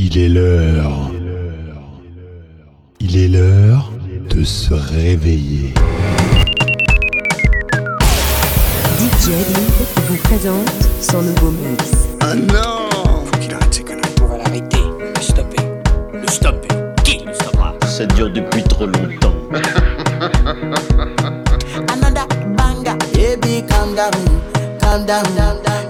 Il est l'heure. Il est l'heure de se réveiller. DJ vous présente son nouveau mix. Ah non Faut qu'il arrête ses conneries. On va l'arrêter, le stopper. Le stopper. Qui le stoppera? Ça dure depuis trop longtemps. Another banga. Baby, calm down. Calm down, down, down.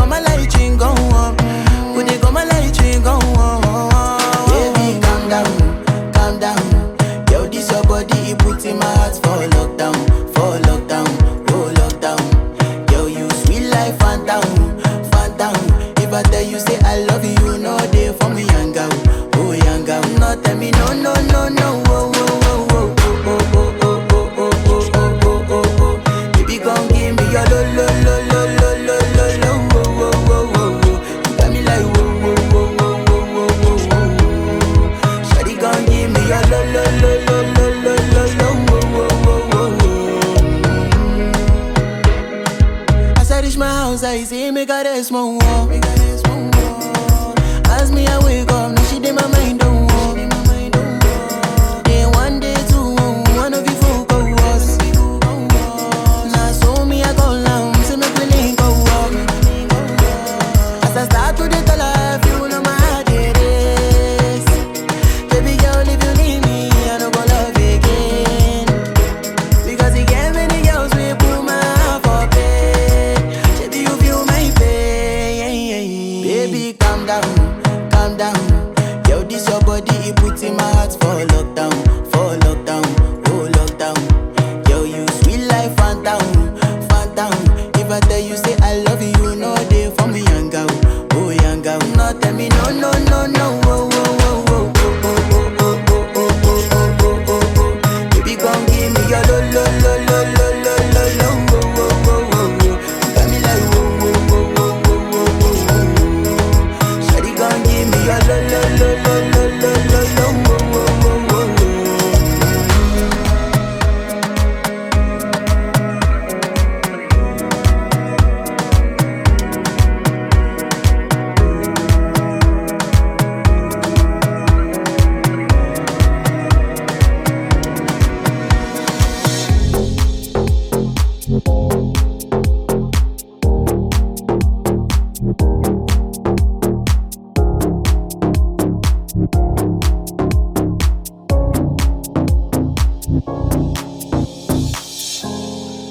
go my light, go up. Would you go my light, go.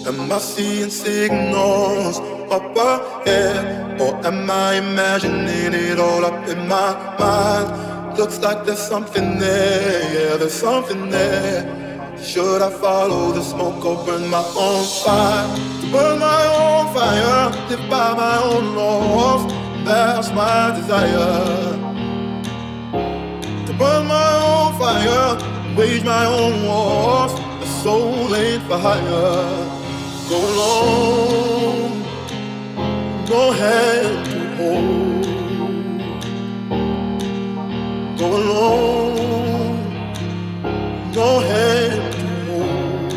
Am I seeing signals up ahead? Or am I imagining it all up in my mind? Looks like there's something there, yeah, there's something there. Should I follow the smoke or burn my own fire? Burn my own fire, live by my own laws. That's my desire. To burn my own fire, wage my own wars. The soul ain't for hire go long, go head to hold. Go long, go head to hold.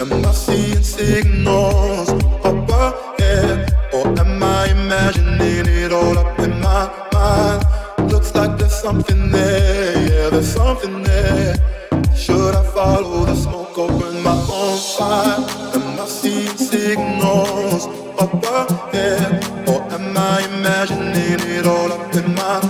Am I seeing signals up ahead, or am I imagining it all up in my mind? Looks like there's something there, yeah, there's something there. Should I follow the smoke or burn my own fire? Am I seeing signals up ahead? Or am I imagining it all up in my head?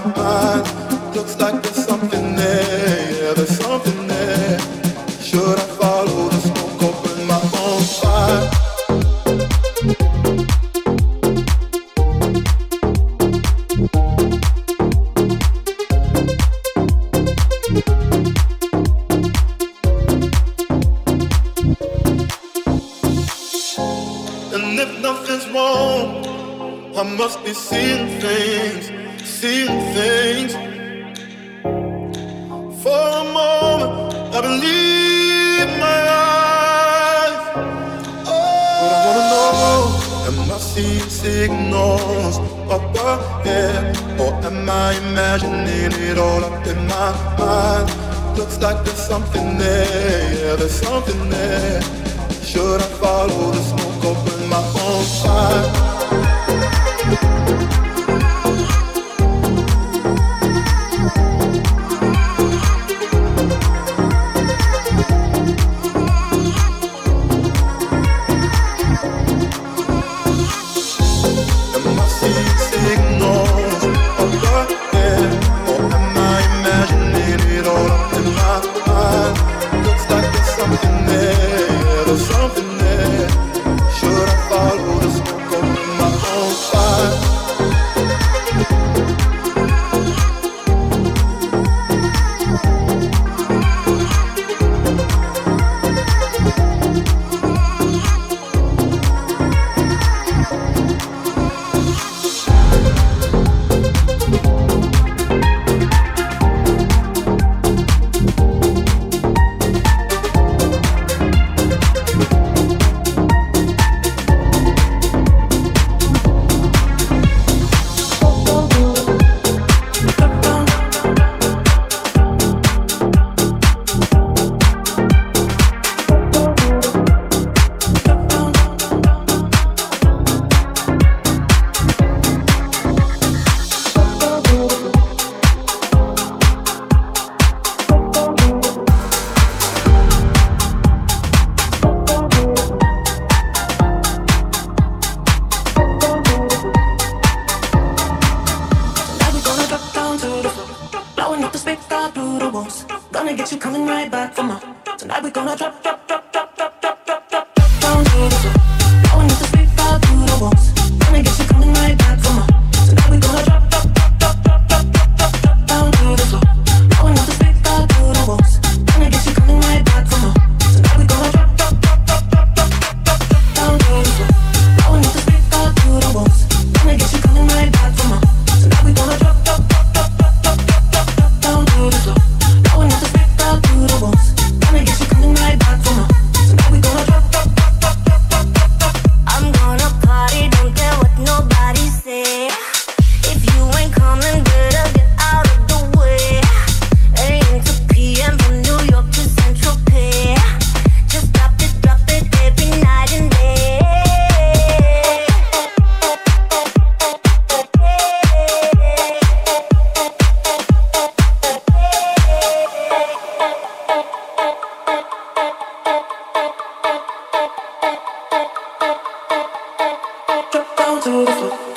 wonderful.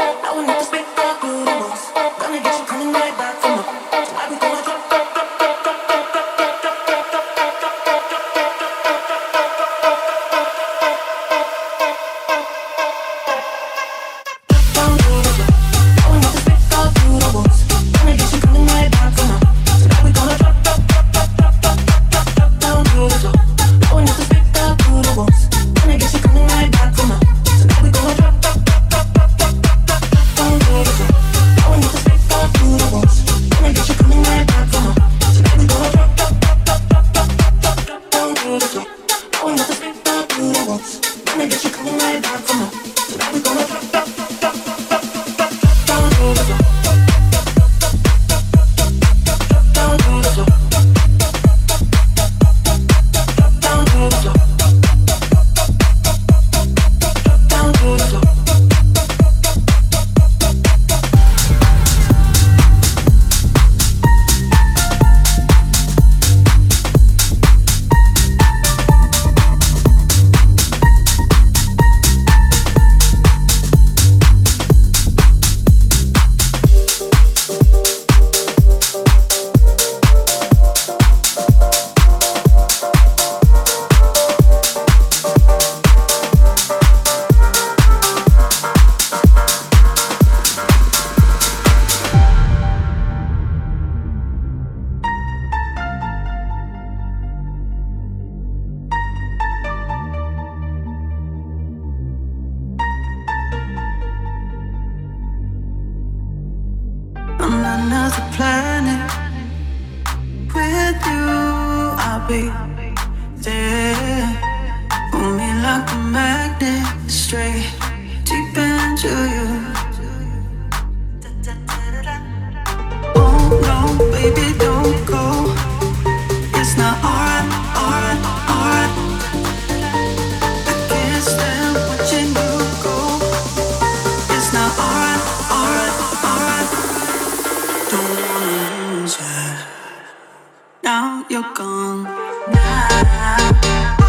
Now you're gone. Now.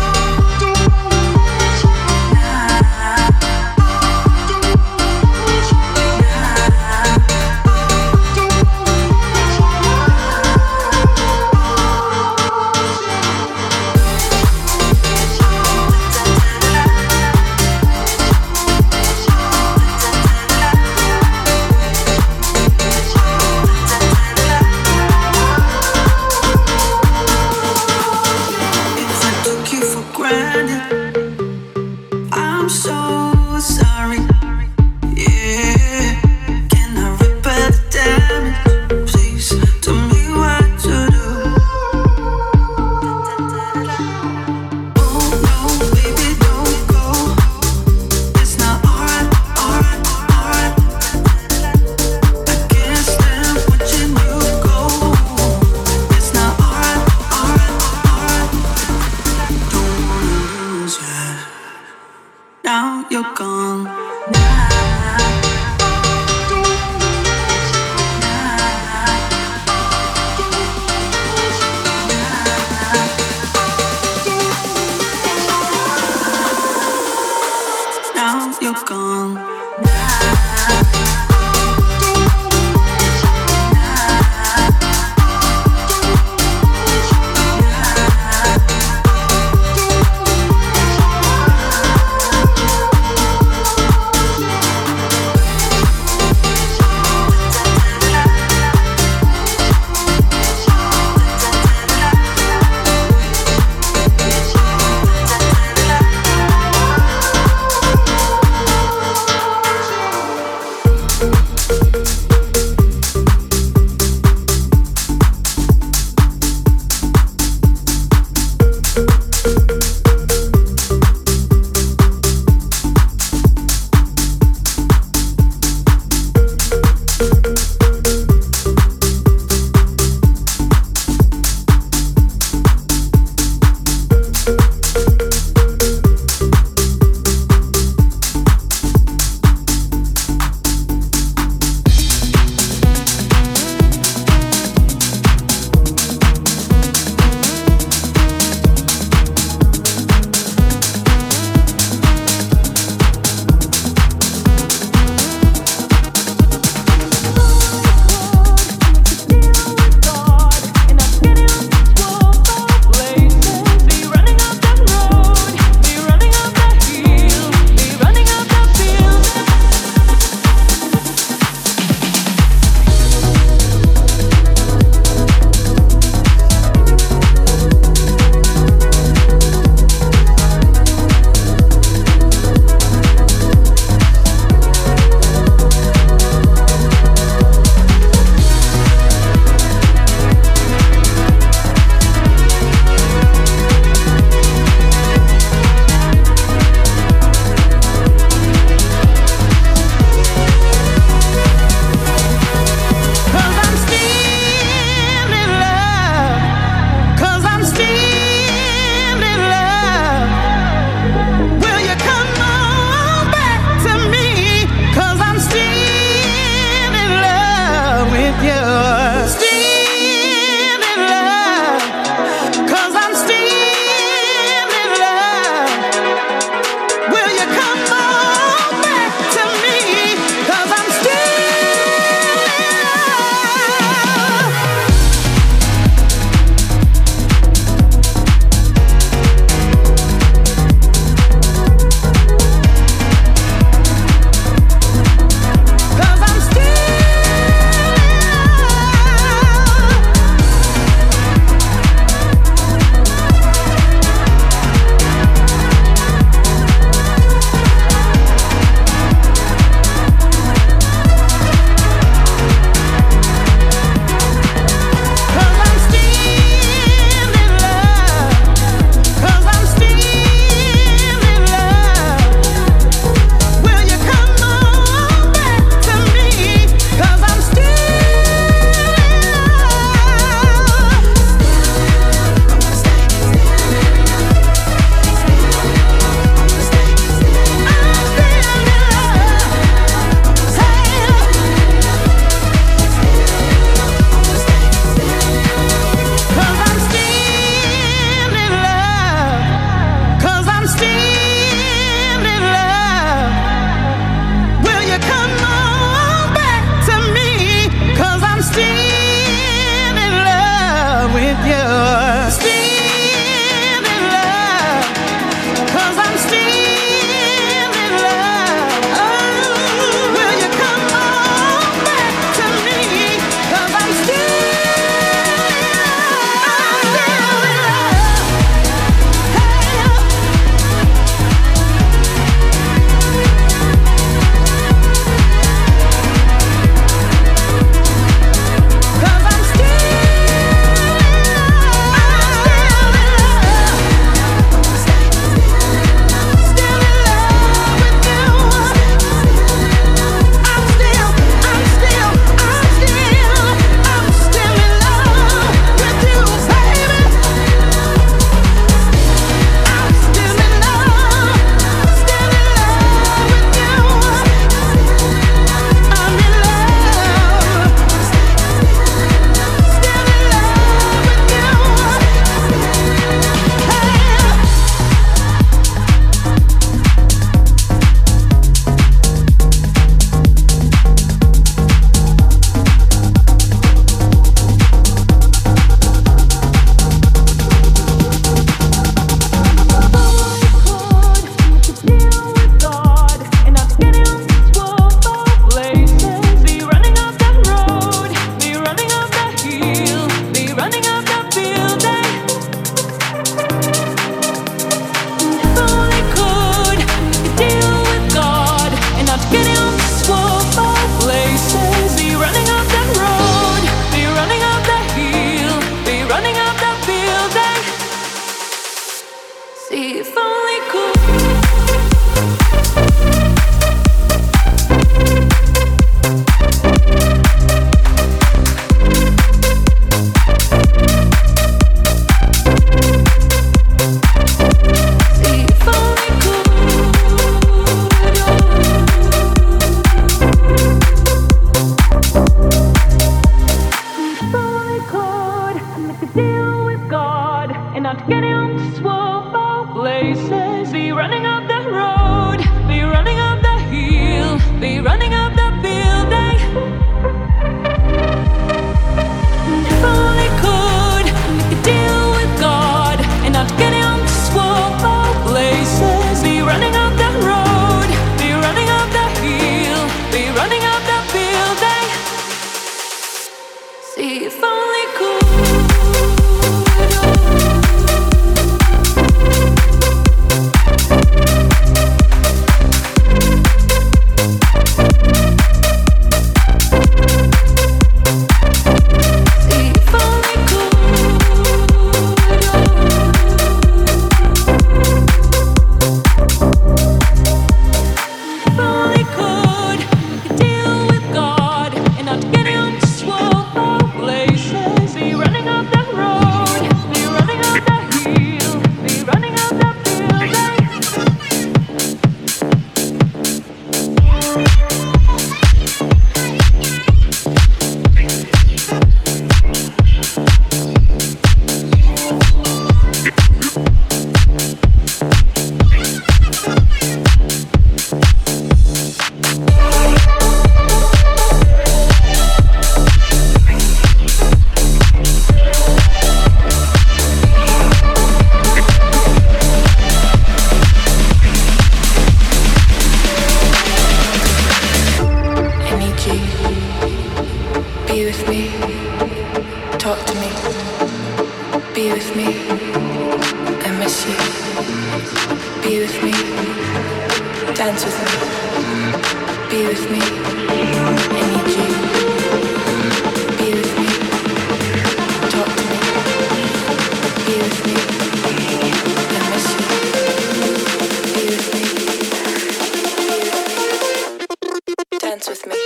Dance with me.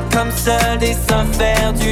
Comme seul dessein faire du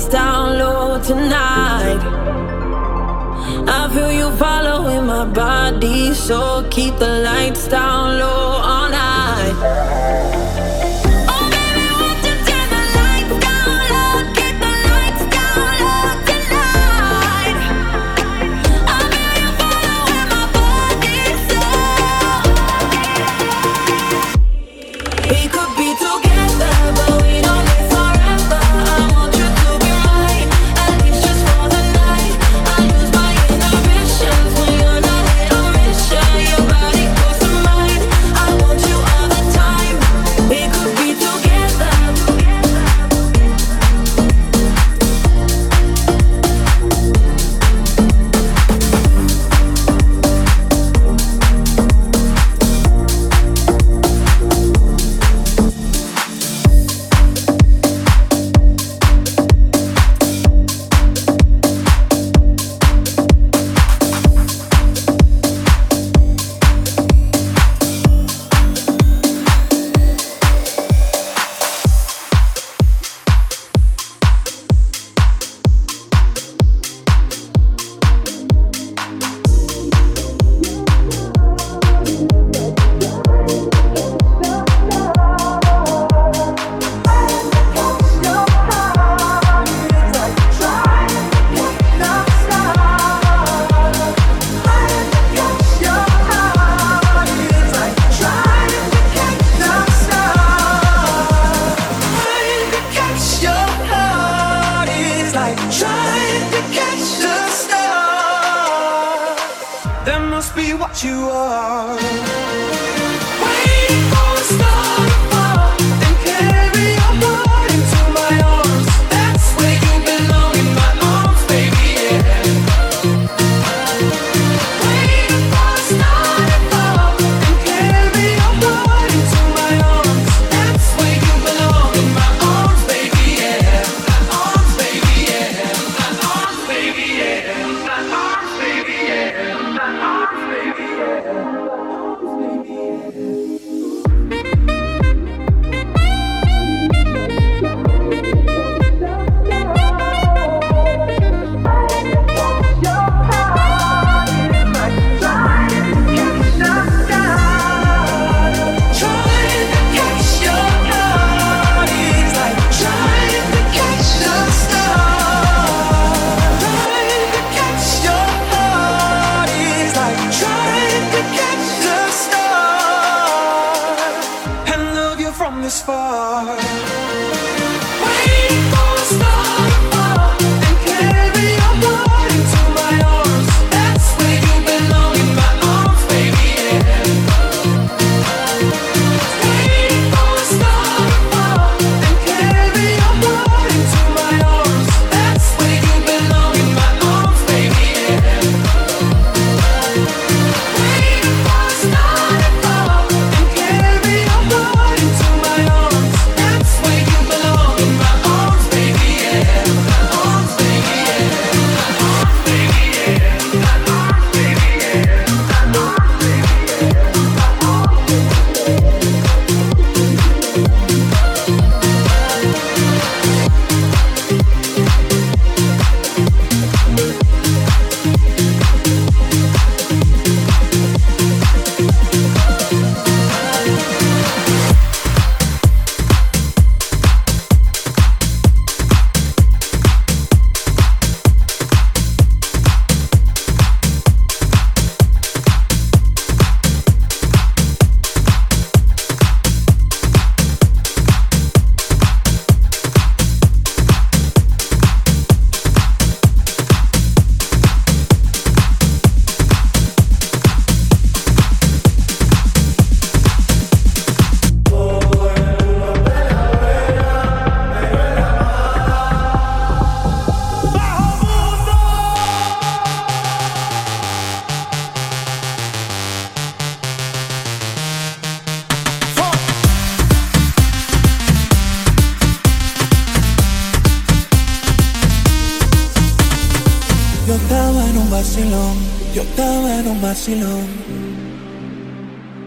lights down low tonight. I feel you following my body, so keep the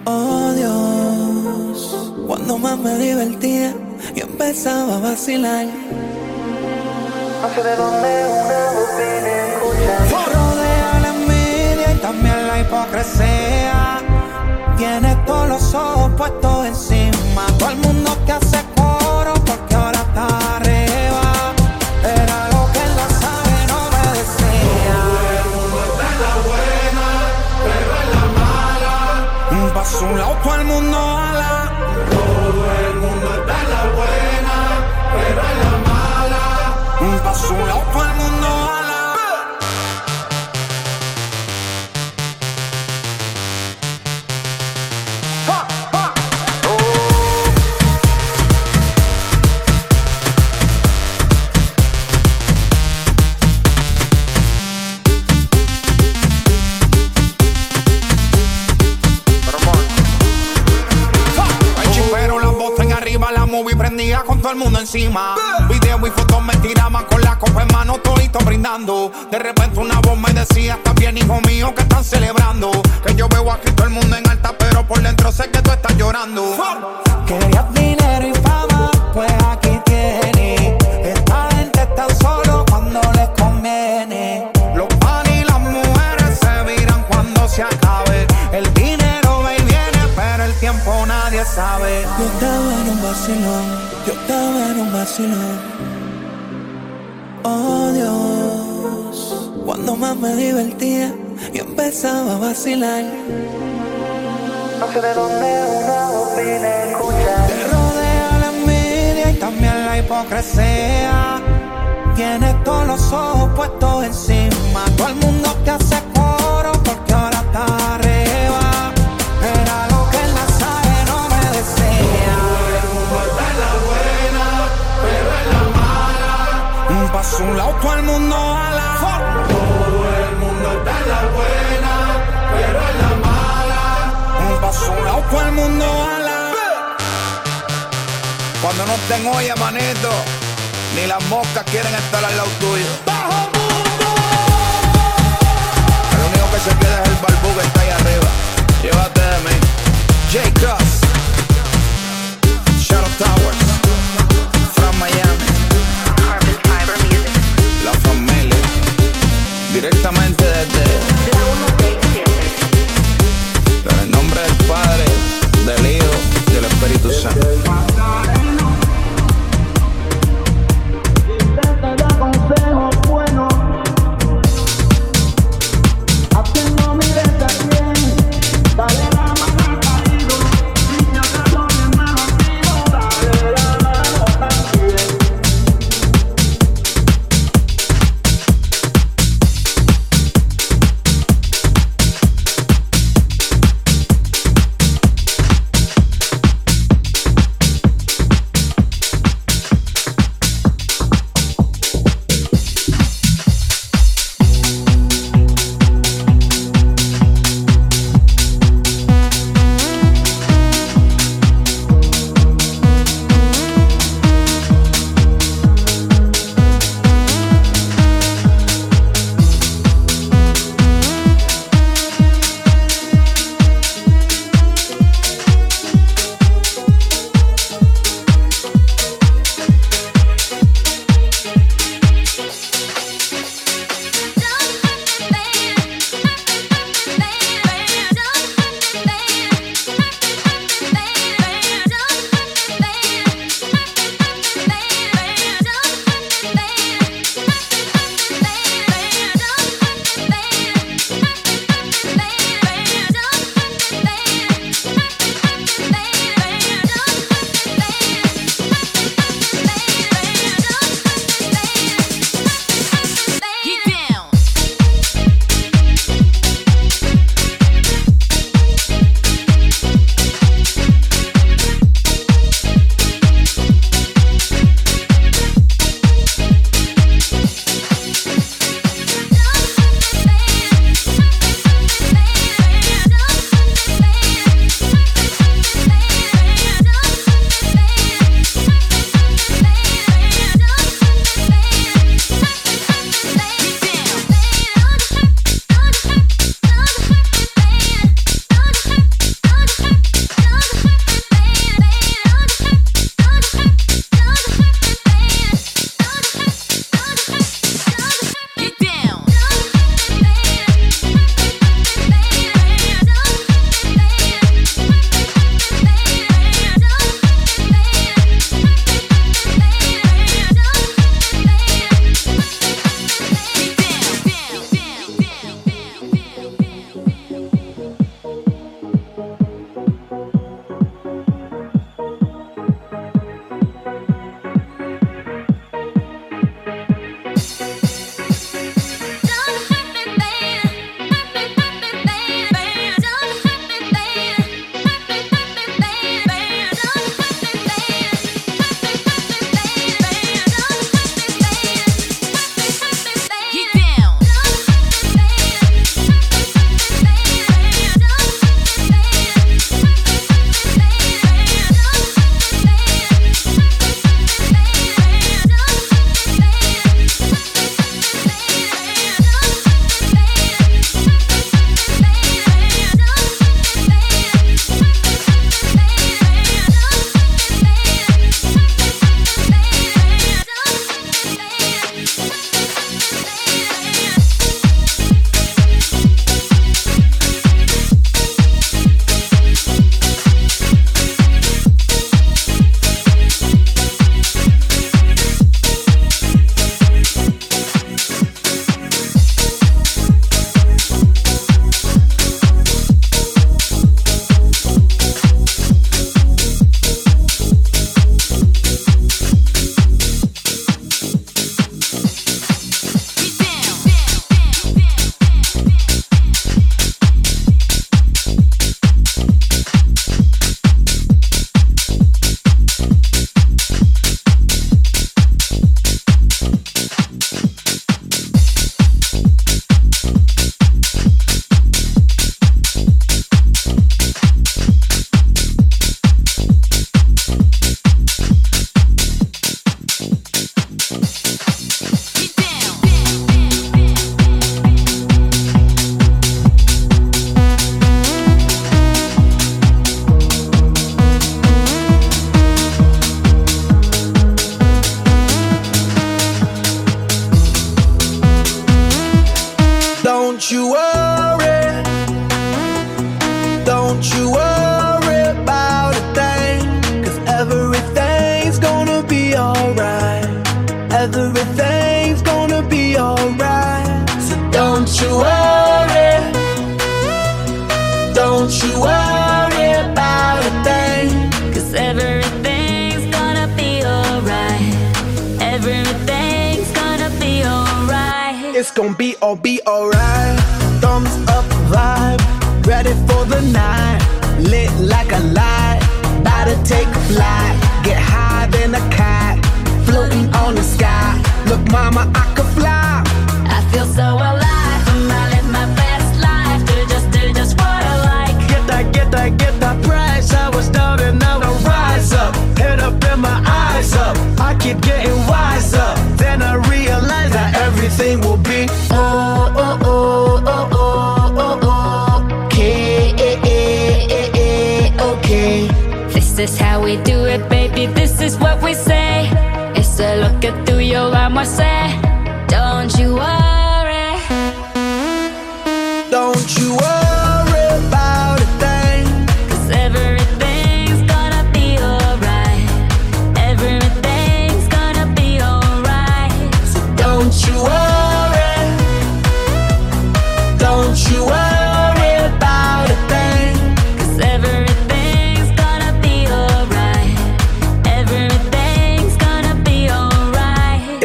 Oh Dios, cuando más me divertía, yo empezaba a vacilar. No sé de dónde una voz viene escuchar. Rodea la envidia y también la hipocresía. Tiene todos los ojos puestos encima. Todo el mundo que hace coro porque ahora está. Oh Dios, cuando más me divertía, yo empezaba a vacilar. No sé de dónde una opina escuchar. Te rodea la envidia y también la hipocresía. Tienes todos los ojos puestos encima. Todo el mundo te hace paso un lado, todo el mundo a. Todo el mundo está en la buena, pero en la mala. Un paso un lado, todo el mundo a la. Cuando no estén hoy, manito, ni las moscas quieren estar al lado tuyo. ¡Bajo mundo! El único que se queda es el barbú que está ahí arriba. Llévate de mí. Jacob.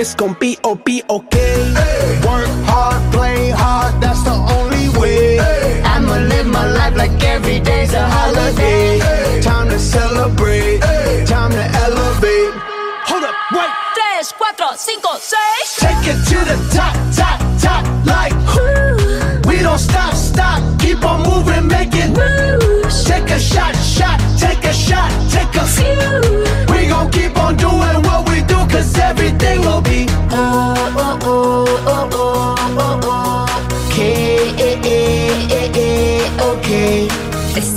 It's gonna be oh be okay. Work hard, play hard, that's the only way. I'ma live my life like every day's a holiday. Time to celebrate, time to elevate. Hold up, wait. Tres, cuatro, cinco, seis. Take it to the top,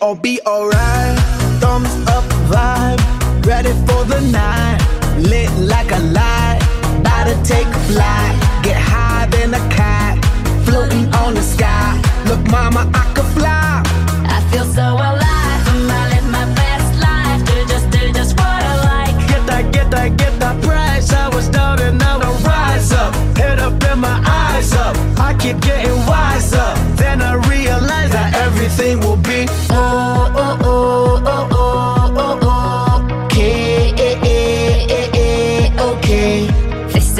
All be alright. Thumbs up vibe, ready for the night. Lit like a light, about to take a flight. Get higher than a kite, floating on the sky. Look, mama, I could fly. I feel so alive. I live my best life. Do just, do just what I like. Get that, get that, get that price. I was down and now I rise up. Head up and my eyes up. I keep getting wiser. Then I realize that everything will be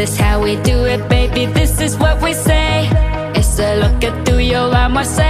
is how we do it, baby. This is what we say. It's a look at through your arm, I say.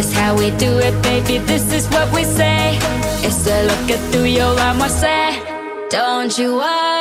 Is how we do it, baby. This is what we say. It's a look at through your arm, say. Don't you worry.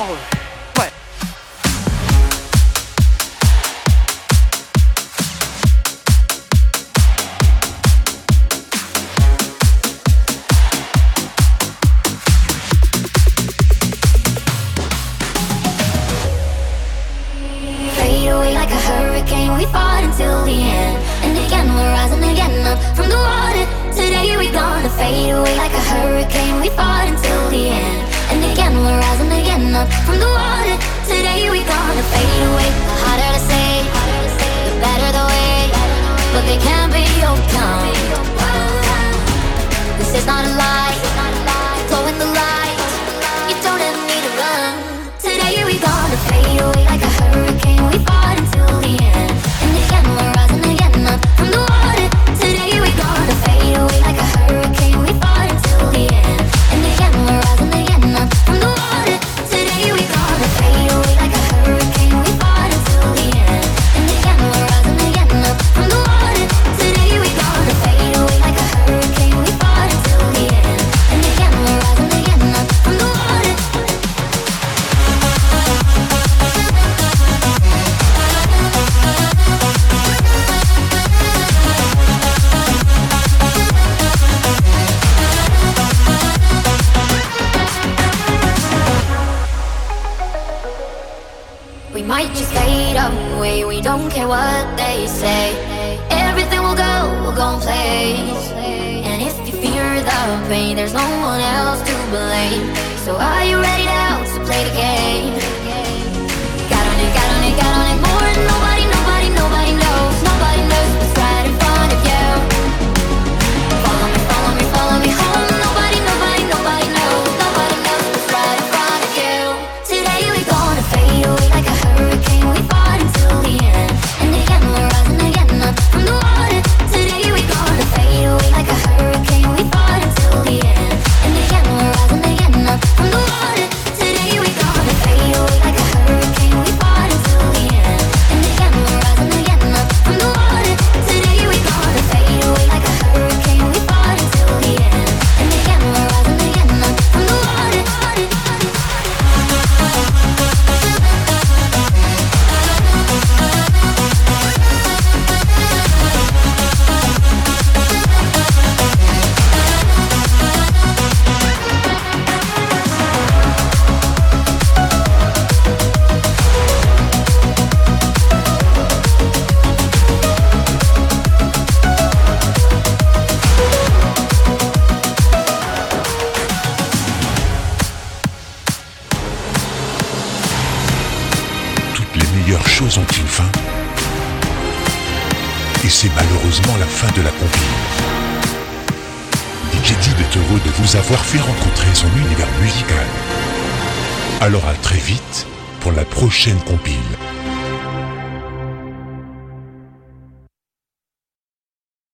power. from the water. Today we gonna fade away. The harder to say, the better the way, but they can't be overcome. This is not a lie.